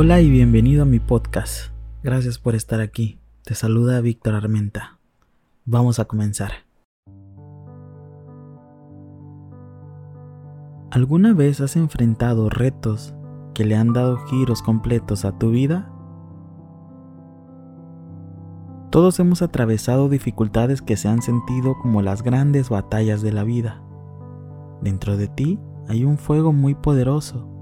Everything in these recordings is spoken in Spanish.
Hola y bienvenido a mi podcast. Gracias por estar aquí. Te saluda Víctor Armenta. Vamos a comenzar. ¿Alguna vez has enfrentado retos que le han dado giros completos a tu vida? Todos hemos atravesado dificultades que se han sentido como las grandes batallas de la vida. Dentro de ti hay un fuego muy poderoso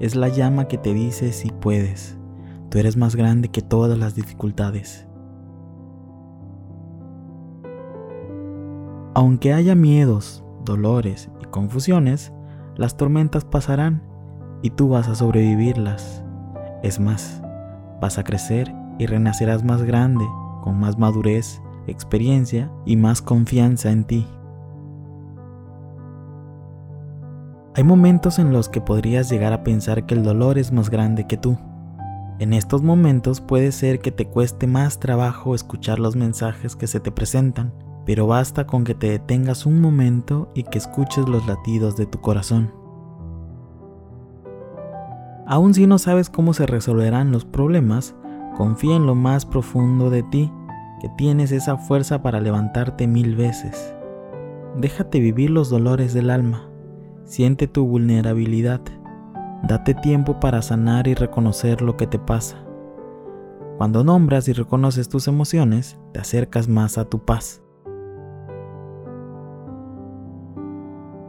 es la llama que te dice si puedes. Tú eres más grande que todas las dificultades. Aunque haya miedos, dolores y confusiones, las tormentas pasarán y tú vas a sobrevivirlas. Es más, vas a crecer y renacerás más grande, con más madurez, experiencia y más confianza en ti. Hay momentos en los que podrías llegar a pensar que el dolor es más grande que tú. En estos momentos puede ser que te cueste más trabajo escuchar los mensajes que se te presentan, pero basta con que te detengas un momento y que escuches los latidos de tu corazón. Aun si no sabes cómo se resolverán los problemas, confía en lo más profundo de ti, que tienes esa fuerza para levantarte mil veces. Déjate vivir los dolores del alma Siente tu vulnerabilidad. Date tiempo para sanar y reconocer lo que te pasa. Cuando nombras y reconoces tus emociones, te acercas más a tu paz.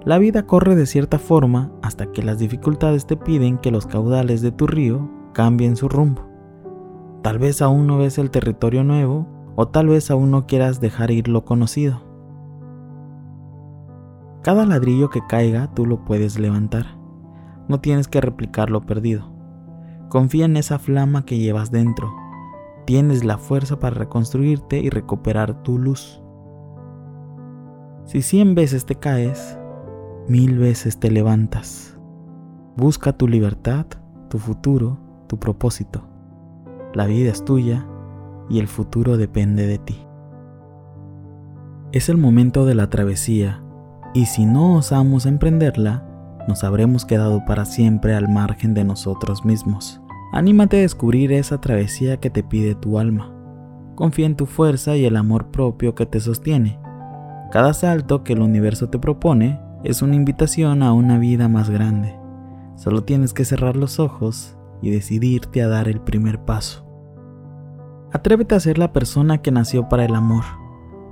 La vida corre de cierta forma hasta que las dificultades te piden que los caudales de tu río cambien su rumbo. Tal vez aún no ves el territorio nuevo o tal vez aún no quieras dejar ir lo conocido. Cada ladrillo que caiga tú lo puedes levantar. No tienes que replicar lo perdido. Confía en esa flama que llevas dentro. Tienes la fuerza para reconstruirte y recuperar tu luz. Si cien veces te caes, mil veces te levantas. Busca tu libertad, tu futuro, tu propósito. La vida es tuya y el futuro depende de ti. Es el momento de la travesía y si no osamos emprenderla, nos habremos quedado para siempre al margen de nosotros mismos. Anímate a descubrir esa travesía que te pide tu alma. Confía en tu fuerza y el amor propio que te sostiene. Cada salto que el universo te propone es una invitación a una vida más grande. Solo tienes que cerrar los ojos y decidirte a dar el primer paso. Atrévete a ser la persona que nació para el amor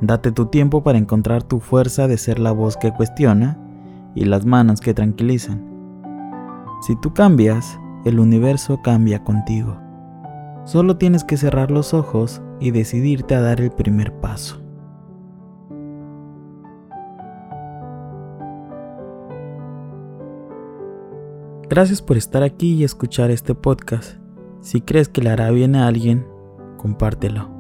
Date tu tiempo para encontrar tu fuerza de ser la voz que cuestiona y las manos que tranquilizan. Si tú cambias, el universo cambia contigo. Solo tienes que cerrar los ojos y decidirte a dar el primer paso. Gracias por estar aquí y escuchar este podcast. Si crees que le hará bien a alguien, compártelo.